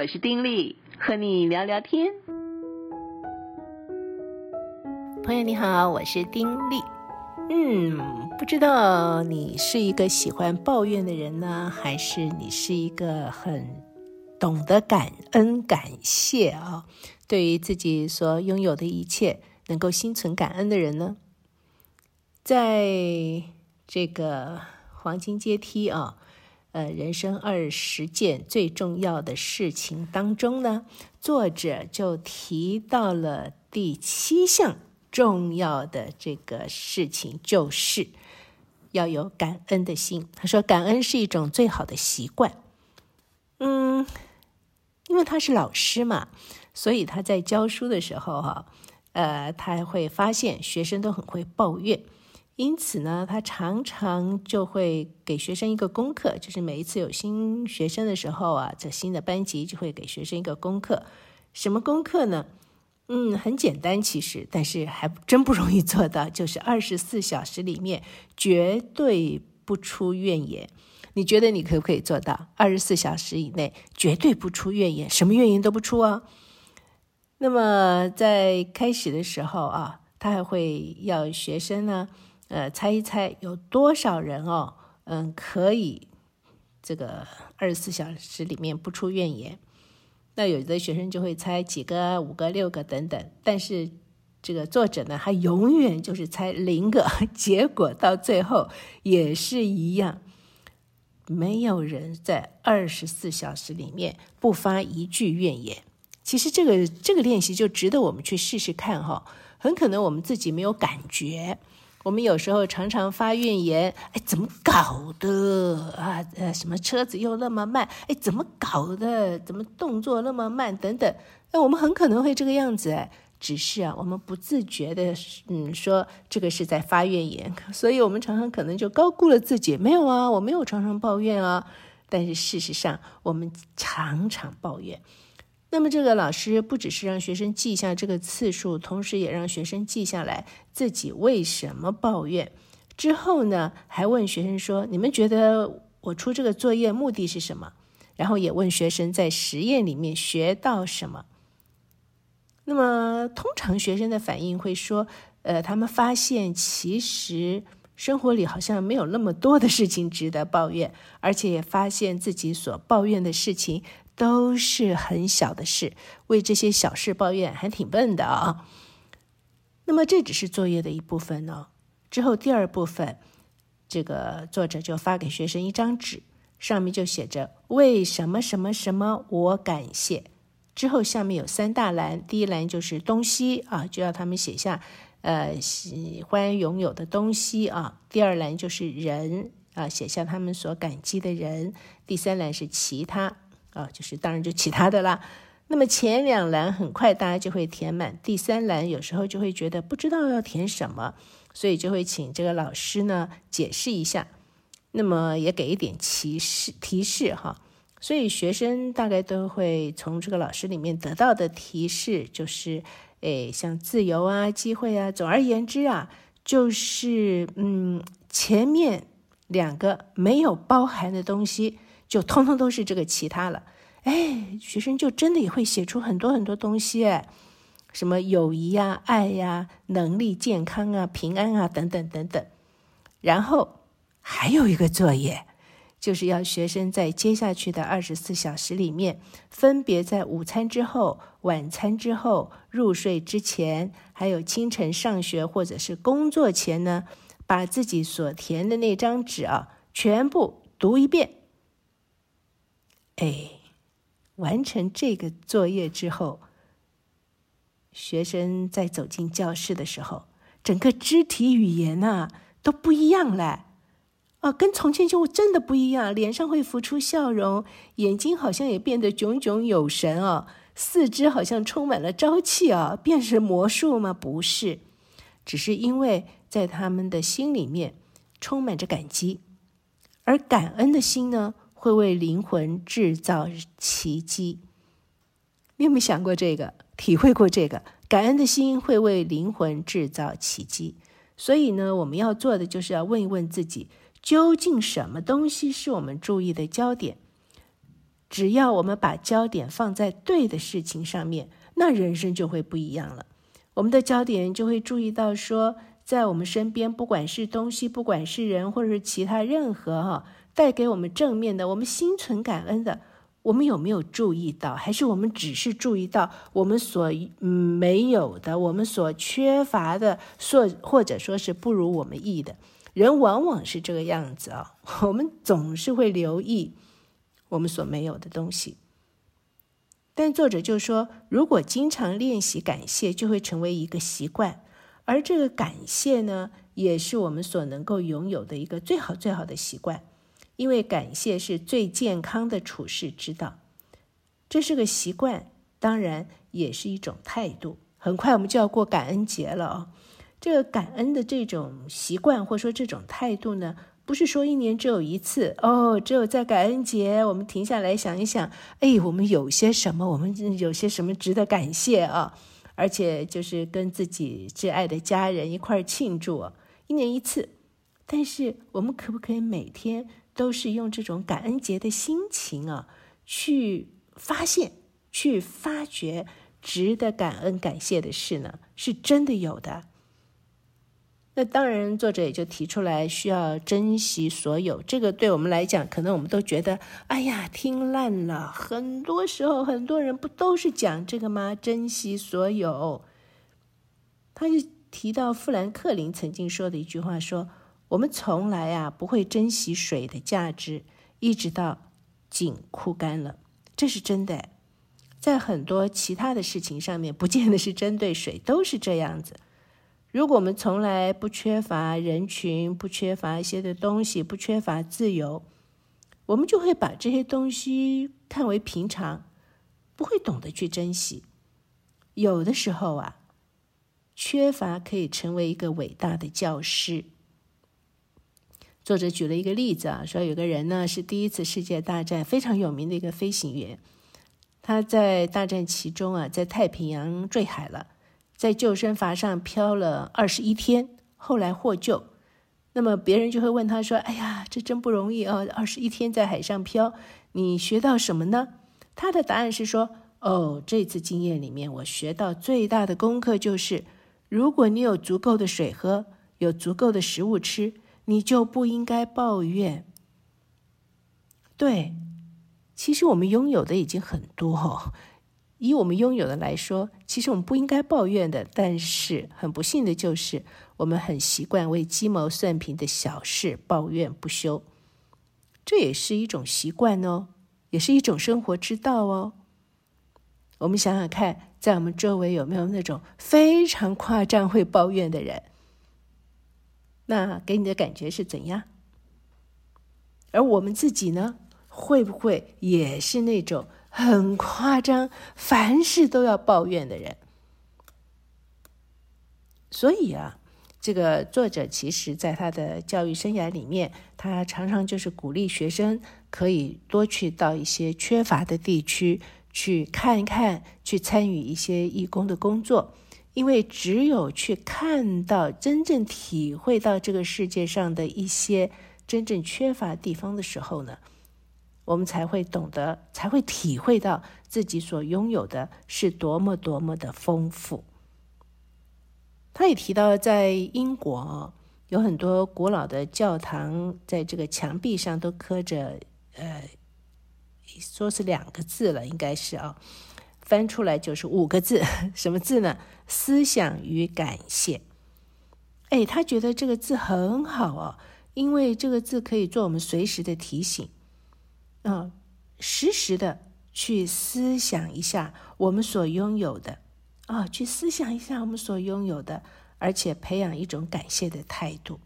我是丁力，和你聊聊天。朋友你好，我是丁力。嗯，不知道你是一个喜欢抱怨的人呢，还是你是一个很懂得感恩感谢啊？对于自己所拥有的一切，能够心存感恩的人呢？在这个黄金阶梯啊。呃，人生二十件最重要的事情当中呢，作者就提到了第七项重要的这个事情，就是要有感恩的心。他说，感恩是一种最好的习惯。嗯，因为他是老师嘛，所以他在教书的时候哈，呃，他会发现学生都很会抱怨。因此呢，他常常就会给学生一个功课，就是每一次有新学生的时候啊，这新的班级就会给学生一个功课。什么功课呢？嗯，很简单，其实，但是还真不容易做到，就是二十四小时里面绝对不出怨言。你觉得你可不可以做到？二十四小时以内绝对不出怨言，什么怨言都不出啊？那么在开始的时候啊，他还会要学生呢。呃，猜一猜有多少人哦？嗯，可以这个二十四小时里面不出怨言。那有的学生就会猜几个、五个、六个等等。但是这个作者呢，他永远就是猜零个，结果到最后也是一样，没有人在二十四小时里面不发一句怨言。其实这个这个练习就值得我们去试试看哈。很可能我们自己没有感觉。我们有时候常常发怨言，哎，怎么搞的啊？呃，什么车子又那么慢？哎，怎么搞的？怎么动作那么慢？等等，哎我们很可能会这个样子，只是啊，我们不自觉的，嗯，说这个是在发怨言，所以我们常常可能就高估了自己。没有啊，我没有常常抱怨啊，但是事实上，我们常常抱怨。那么，这个老师不只是让学生记下这个次数，同时也让学生记下来自己为什么抱怨。之后呢，还问学生说：“你们觉得我出这个作业目的是什么？”然后也问学生在实验里面学到什么。那么，通常学生的反应会说：“呃，他们发现其实生活里好像没有那么多的事情值得抱怨，而且也发现自己所抱怨的事情。”都是很小的事，为这些小事抱怨还挺笨的啊。那么这只是作业的一部分呢。之后第二部分，这个作者就发给学生一张纸，上面就写着“为什么什么什么我感谢”。之后下面有三大栏，第一栏就是东西啊，就要他们写下呃喜欢拥有的东西啊。第二栏就是人啊，写下他们所感激的人。第三栏是其他。啊，就是当然就其他的啦。那么前两栏很快大家就会填满，第三栏有时候就会觉得不知道要填什么，所以就会请这个老师呢解释一下，那么也给一点提示提示哈。所以学生大概都会从这个老师里面得到的提示就是，诶，像自由啊、机会啊，总而言之啊，就是嗯，前面两个没有包含的东西。就通通都是这个其他了，哎，学生就真的也会写出很多很多东西，什么友谊呀、爱呀、能力、健康啊、平安啊等等等等。然后还有一个作业，就是要学生在接下去的二十四小时里面，分别在午餐之后、晚餐之后、入睡之前，还有清晨上学或者是工作前呢，把自己所填的那张纸啊，全部读一遍。哎，完成这个作业之后，学生在走进教室的时候，整个肢体语言呐都不一样了，啊，跟从前就真的不一样，脸上会浮出笑容，眼睛好像也变得炯炯有神哦，四肢好像充满了朝气啊，变成魔术吗？不是，只是因为在他们的心里面充满着感激，而感恩的心呢，会为灵魂制造奇迹。你有没有想过这个？体会过这个？感恩的心会为灵魂制造奇迹。所以呢，我们要做的就是要问一问自己：究竟什么东西是我们注意的焦点？只要我们把焦点放在对的事情上面，那人生就会不一样了。我们的焦点就会注意到说，在我们身边，不管是东西，不管是人，或者是其他任何哈，带给我们正面的，我们心存感恩的。我们有没有注意到？还是我们只是注意到我们所没有的，我们所缺乏的，所或者说是不如我们意的？人往往是这个样子啊，我们总是会留意我们所没有的东西。但作者就说，如果经常练习感谢，就会成为一个习惯，而这个感谢呢，也是我们所能够拥有的一个最好最好的习惯。因为感谢是最健康的处世之道，这是个习惯，当然也是一种态度。很快我们就要过感恩节了哦，这个感恩的这种习惯或者说这种态度呢，不是说一年只有一次哦，只有在感恩节我们停下来想一想，哎，我们有些什么，我们有些什么值得感谢啊？而且就是跟自己挚爱的家人一块庆祝，一年一次。但是我们可不可以每天？都是用这种感恩节的心情啊，去发现、去发掘值得感恩感谢的事呢，是真的有的。那当然，作者也就提出来，需要珍惜所有。这个对我们来讲，可能我们都觉得，哎呀，听烂了。很多时候，很多人不都是讲这个吗？珍惜所有。他就提到富兰克林曾经说的一句话，说。我们从来啊不会珍惜水的价值，一直到井枯干了，这是真的。在很多其他的事情上面，不见得是针对水，都是这样子。如果我们从来不缺乏人群，不缺乏一些的东西，不缺乏自由，我们就会把这些东西看为平常，不会懂得去珍惜。有的时候啊，缺乏可以成为一个伟大的教师。作者举了一个例子啊，说有个人呢是第一次世界大战非常有名的一个飞行员，他在大战其中啊，在太平洋坠海了，在救生筏上漂了二十一天，后来获救。那么别人就会问他说：“哎呀，这真不容易啊，二十一天在海上漂，你学到什么呢？”他的答案是说：“哦，这次经验里面，我学到最大的功课就是，如果你有足够的水喝，有足够的食物吃。”你就不应该抱怨。对，其实我们拥有的已经很多哦。以我们拥有的来说，其实我们不应该抱怨的。但是很不幸的就是，我们很习惯为鸡毛蒜皮的小事抱怨不休。这也是一种习惯哦，也是一种生活之道哦。我们想想看，在我们周围有没有那种非常夸张会抱怨的人？那给你的感觉是怎样？而我们自己呢，会不会也是那种很夸张、凡事都要抱怨的人？所以啊，这个作者其实在他的教育生涯里面，他常常就是鼓励学生可以多去到一些缺乏的地区去看一看，去参与一些义工的工作。因为只有去看到、真正体会到这个世界上的一些真正缺乏地方的时候呢，我们才会懂得，才会体会到自己所拥有的是多么多么的丰富。他也提到，在英国有很多古老的教堂，在这个墙壁上都刻着，呃，说是两个字了，应该是啊。翻出来就是五个字，什么字呢？思想与感谢。哎，他觉得这个字很好哦，因为这个字可以做我们随时的提醒，啊、哦，时的去思想一下我们所拥有的，啊、去思想一下我们所拥有的，而且培养一种感谢的态度，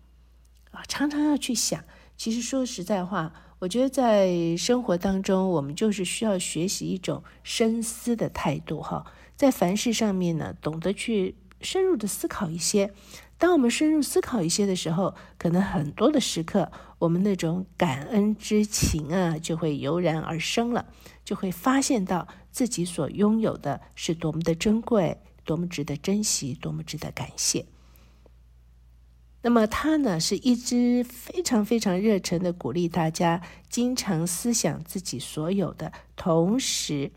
啊、常常要去想。其实说实在话。我觉得在生活当中，我们就是需要学习一种深思的态度，哈，在凡事上面呢，懂得去深入的思考一些。当我们深入思考一些的时候，可能很多的时刻，我们那种感恩之情啊，就会油然而生了，就会发现到自己所拥有的是多么的珍贵，多么值得珍惜，多么值得感谢。那么他呢，是一直非常非常热忱的鼓励大家，经常思想自己所有的，同时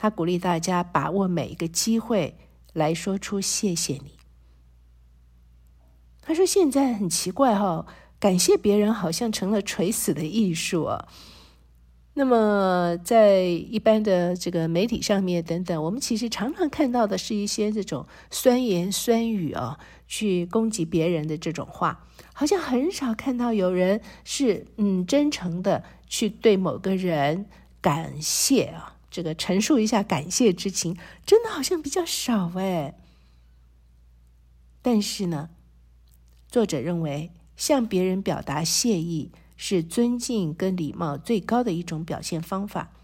他鼓励大家把握每一个机会来说出谢谢你。他说现在很奇怪哈、哦，感谢别人好像成了垂死的艺术啊。那么，在一般的这个媒体上面等等，我们其实常常看到的是一些这种酸言酸语啊，去攻击别人的这种话，好像很少看到有人是嗯真诚的去对某个人感谢啊，这个陈述一下感谢之情，真的好像比较少哎。但是呢，作者认为向别人表达谢意。是尊敬跟礼貌最高的一种表现方法，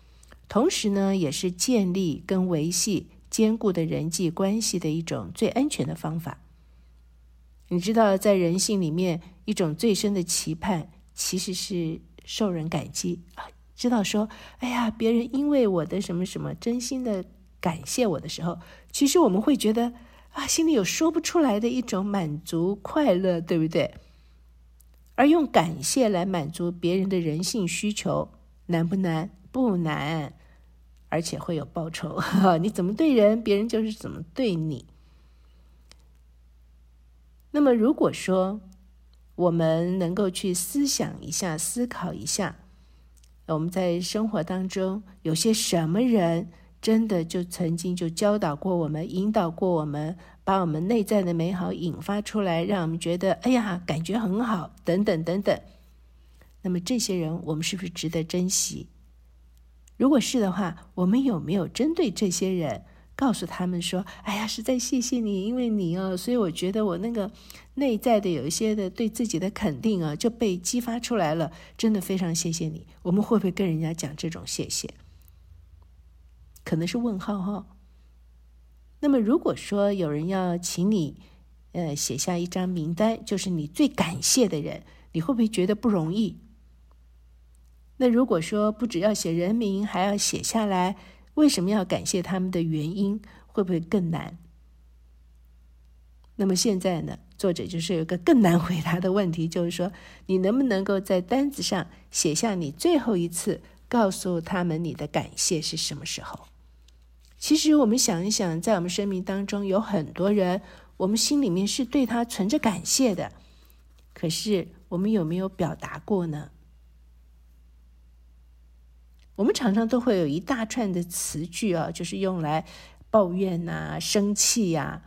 同时呢，也是建立跟维系坚固的人际关系的一种最安全的方法。你知道，在人性里面，一种最深的期盼其实是受人感激啊，知道说，哎呀，别人因为我的什么什么真心的感谢我的时候，其实我们会觉得啊，心里有说不出来的一种满足快乐，对不对？而用感谢来满足别人的人性需求，难不难？不难，而且会有报酬。你怎么对人，别人就是怎么对你。那么，如果说我们能够去思想一下、思考一下，我们在生活当中有些什么人，真的就曾经就教导过我们、引导过我们。把我们内在的美好引发出来，让我们觉得哎呀，感觉很好，等等等等。那么这些人，我们是不是值得珍惜？如果是的话，我们有没有针对这些人，告诉他们说：“哎呀，实在谢谢你，因为你哦，所以我觉得我那个内在的有一些的对自己的肯定啊，就被激发出来了。真的非常谢谢你。”我们会不会跟人家讲这种谢谢？可能是问号哈。那么，如果说有人要请你，呃，写下一张名单，就是你最感谢的人，你会不会觉得不容易？那如果说不只要写人名，还要写下来，为什么要感谢他们的原因，会不会更难？那么现在呢，作者就是有个更难回答的问题，就是说，你能不能够在单子上写下你最后一次告诉他们你的感谢是什么时候？其实我们想一想，在我们生命当中有很多人，我们心里面是对他存着感谢的，可是我们有没有表达过呢？我们常常都会有一大串的词句啊，就是用来抱怨呐、生气呀、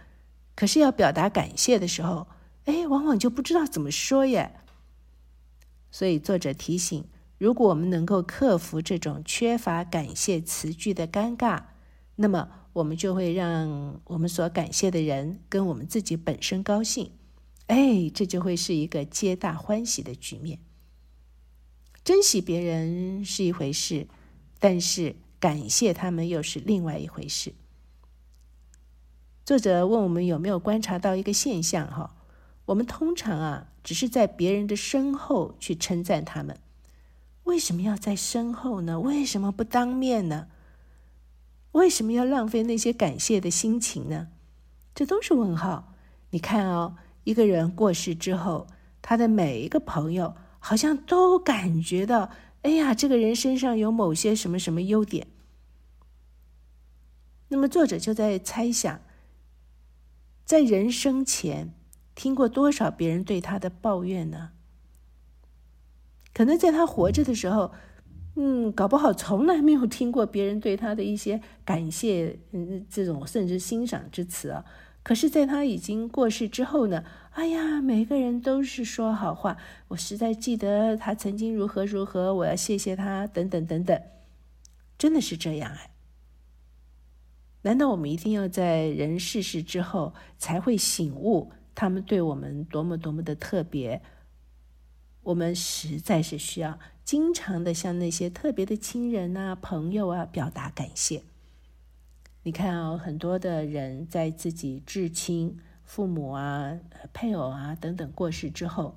可是要表达感谢的时候，哎，往往就不知道怎么说耶。所以作者提醒，如果我们能够克服这种缺乏感谢词句的尴尬。那么，我们就会让我们所感谢的人跟我们自己本身高兴，哎，这就会是一个皆大欢喜的局面。珍惜别人是一回事，但是感谢他们又是另外一回事。作者问我们有没有观察到一个现象？哈，我们通常啊，只是在别人的身后去称赞他们，为什么要在身后呢？为什么不当面呢？为什么要浪费那些感谢的心情呢？这都是问号。你看哦，一个人过世之后，他的每一个朋友好像都感觉到，哎呀，这个人身上有某些什么什么优点。那么作者就在猜想，在人生前听过多少别人对他的抱怨呢？可能在他活着的时候。嗯，搞不好从来没有听过别人对他的一些感谢，嗯，这种甚至欣赏之词啊。可是，在他已经过世之后呢，哎呀，每个人都是说好话。我实在记得他曾经如何如何，我要谢谢他，等等等等，真的是这样哎？难道我们一定要在人逝世之后才会醒悟他们对我们多么多么的特别？我们实在是需要。经常的向那些特别的亲人啊、朋友啊表达感谢。你看、哦，很多的人在自己至亲、父母啊、配偶啊等等过世之后，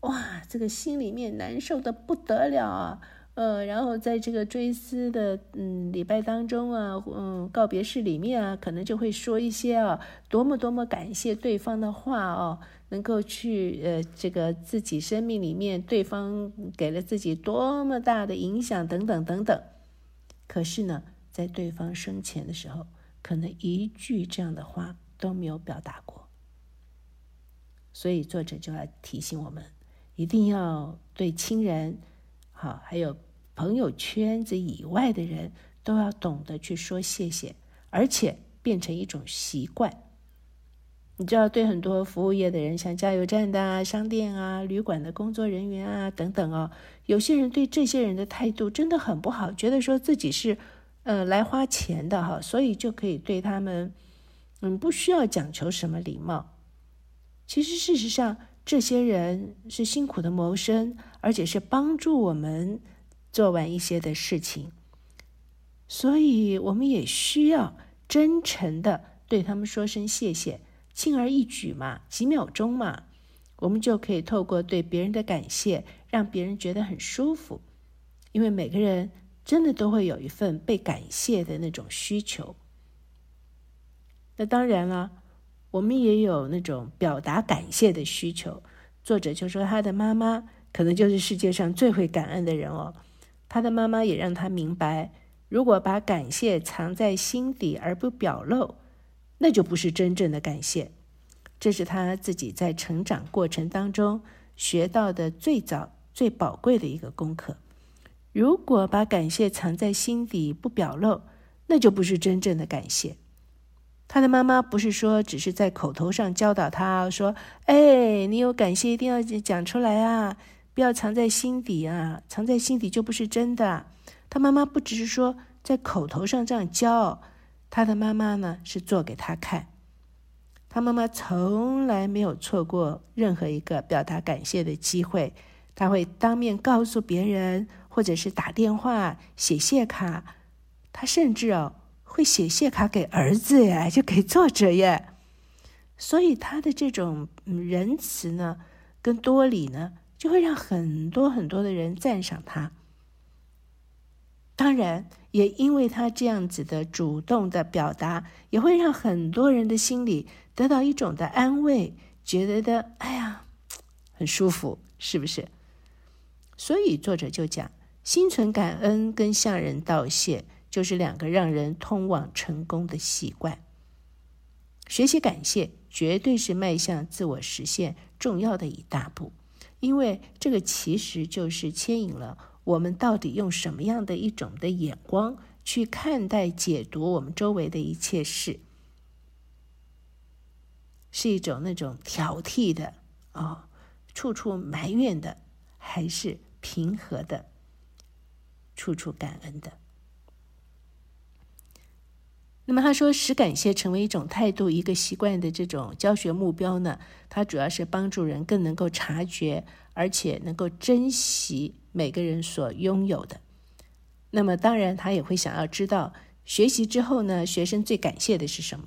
哇，这个心里面难受的不得了啊！呃，然后在这个追思的嗯礼拜当中啊，嗯告别式里面啊，可能就会说一些啊多么多么感谢对方的话哦，能够去呃这个自己生命里面对方给了自己多么大的影响等等等等。可是呢，在对方生前的时候，可能一句这样的话都没有表达过。所以作者就要提醒我们，一定要对亲人好，还有。朋友圈子以外的人都要懂得去说谢谢，而且变成一种习惯。你知道，对很多服务业的人，像加油站的啊、商店啊、旅馆的工作人员啊等等哦，有些人对这些人的态度真的很不好，觉得说自己是呃来花钱的哈，所以就可以对他们嗯不需要讲求什么礼貌。其实事实上，这些人是辛苦的谋生，而且是帮助我们。做完一些的事情，所以我们也需要真诚的对他们说声谢谢，轻而易举嘛，几秒钟嘛，我们就可以透过对别人的感谢，让别人觉得很舒服。因为每个人真的都会有一份被感谢的那种需求。那当然了，我们也有那种表达感谢的需求。作者就说他的妈妈可能就是世界上最会感恩的人哦。他的妈妈也让他明白，如果把感谢藏在心底而不表露，那就不是真正的感谢。这是他自己在成长过程当中学到的最早、最宝贵的一个功课。如果把感谢藏在心底不表露，那就不是真正的感谢。他的妈妈不是说只是在口头上教导他说：“哎，你有感谢一定要讲出来啊。”不要藏在心底啊！藏在心底就不是真的。他妈妈不只是说在口头上这样教，他的妈妈呢是做给他看。他妈妈从来没有错过任何一个表达感谢的机会，他会当面告诉别人，或者是打电话、写谢卡。他甚至哦会写谢卡给儿子耶，就给作者耶。所以他的这种仁慈呢，跟多礼呢。就会让很多很多的人赞赏他。当然，也因为他这样子的主动的表达，也会让很多人的心里得到一种的安慰，觉得的哎呀，很舒服，是不是？所以作者就讲，心存感恩跟向人道谢，就是两个让人通往成功的习惯。学习感谢，绝对是迈向自我实现重要的一大步。因为这个其实就是牵引了我们到底用什么样的一种的眼光去看待、解读我们周围的一切事，是一种那种挑剔的啊、处处埋怨的，还是平和的，处处感恩的。那么他说，使感谢成为一种态度、一个习惯的这种教学目标呢，它主要是帮助人更能够察觉，而且能够珍惜每个人所拥有的。那么当然，他也会想要知道，学习之后呢，学生最感谢的是什么？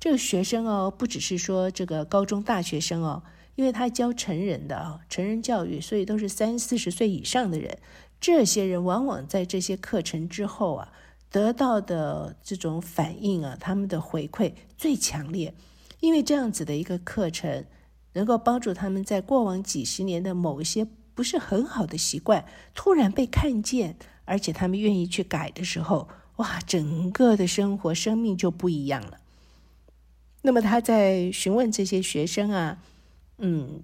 这个学生哦，不只是说这个高中大学生哦，因为他教成人的啊，成人教育，所以都是三四十岁以上的人。这些人往往在这些课程之后啊。得到的这种反应啊，他们的回馈最强烈，因为这样子的一个课程，能够帮助他们在过往几十年的某一些不是很好的习惯，突然被看见，而且他们愿意去改的时候，哇，整个的生活生命就不一样了。那么他在询问这些学生啊，嗯，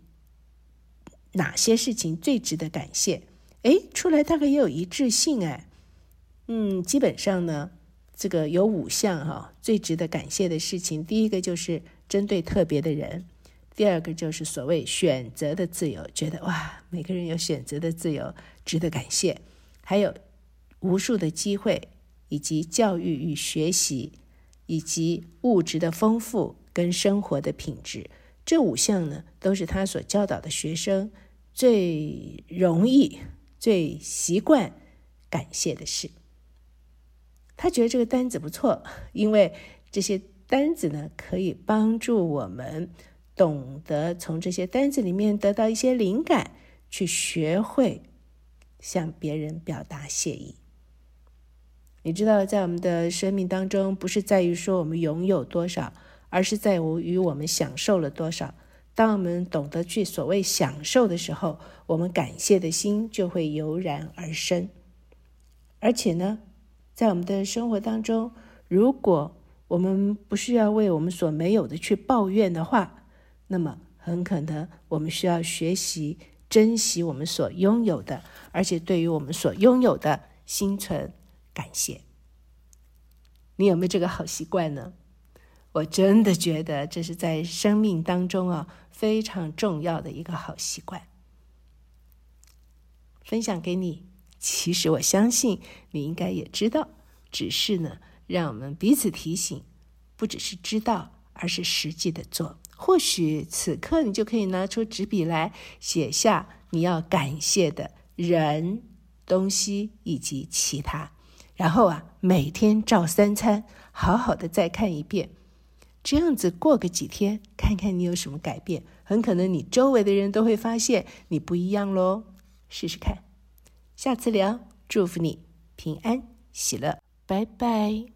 哪些事情最值得感谢？诶，出来大概也有一致性哎。嗯，基本上呢，这个有五项哈，最值得感谢的事情。第一个就是针对特别的人，第二个就是所谓选择的自由，觉得哇，每个人有选择的自由，值得感谢。还有无数的机会，以及教育与学习，以及物质的丰富跟生活的品质，这五项呢，都是他所教导的学生最容易、最习惯感谢的事。他觉得这个单子不错，因为这些单子呢，可以帮助我们懂得从这些单子里面得到一些灵感，去学会向别人表达谢意。你知道，在我们的生命当中，不是在于说我们拥有多少，而是在于我们享受了多少。当我们懂得去所谓享受的时候，我们感谢的心就会油然而生。而且呢，在我们的生活当中，如果我们不需要为我们所没有的去抱怨的话，那么很可能我们需要学习珍惜我们所拥有的，而且对于我们所拥有的心存感谢。你有没有这个好习惯呢？我真的觉得这是在生命当中啊非常重要的一个好习惯。分享给你，其实我相信你应该也知道，只是呢，让我们彼此提醒，不只是知道，而是实际的做。或许此刻你就可以拿出纸笔来写下你要感谢的人、东西以及其他，然后啊，每天照三餐，好好的再看一遍。这样子过个几天，看看你有什么改变，很可能你周围的人都会发现你不一样喽。试试看，下次聊，祝福你平安喜乐，拜拜。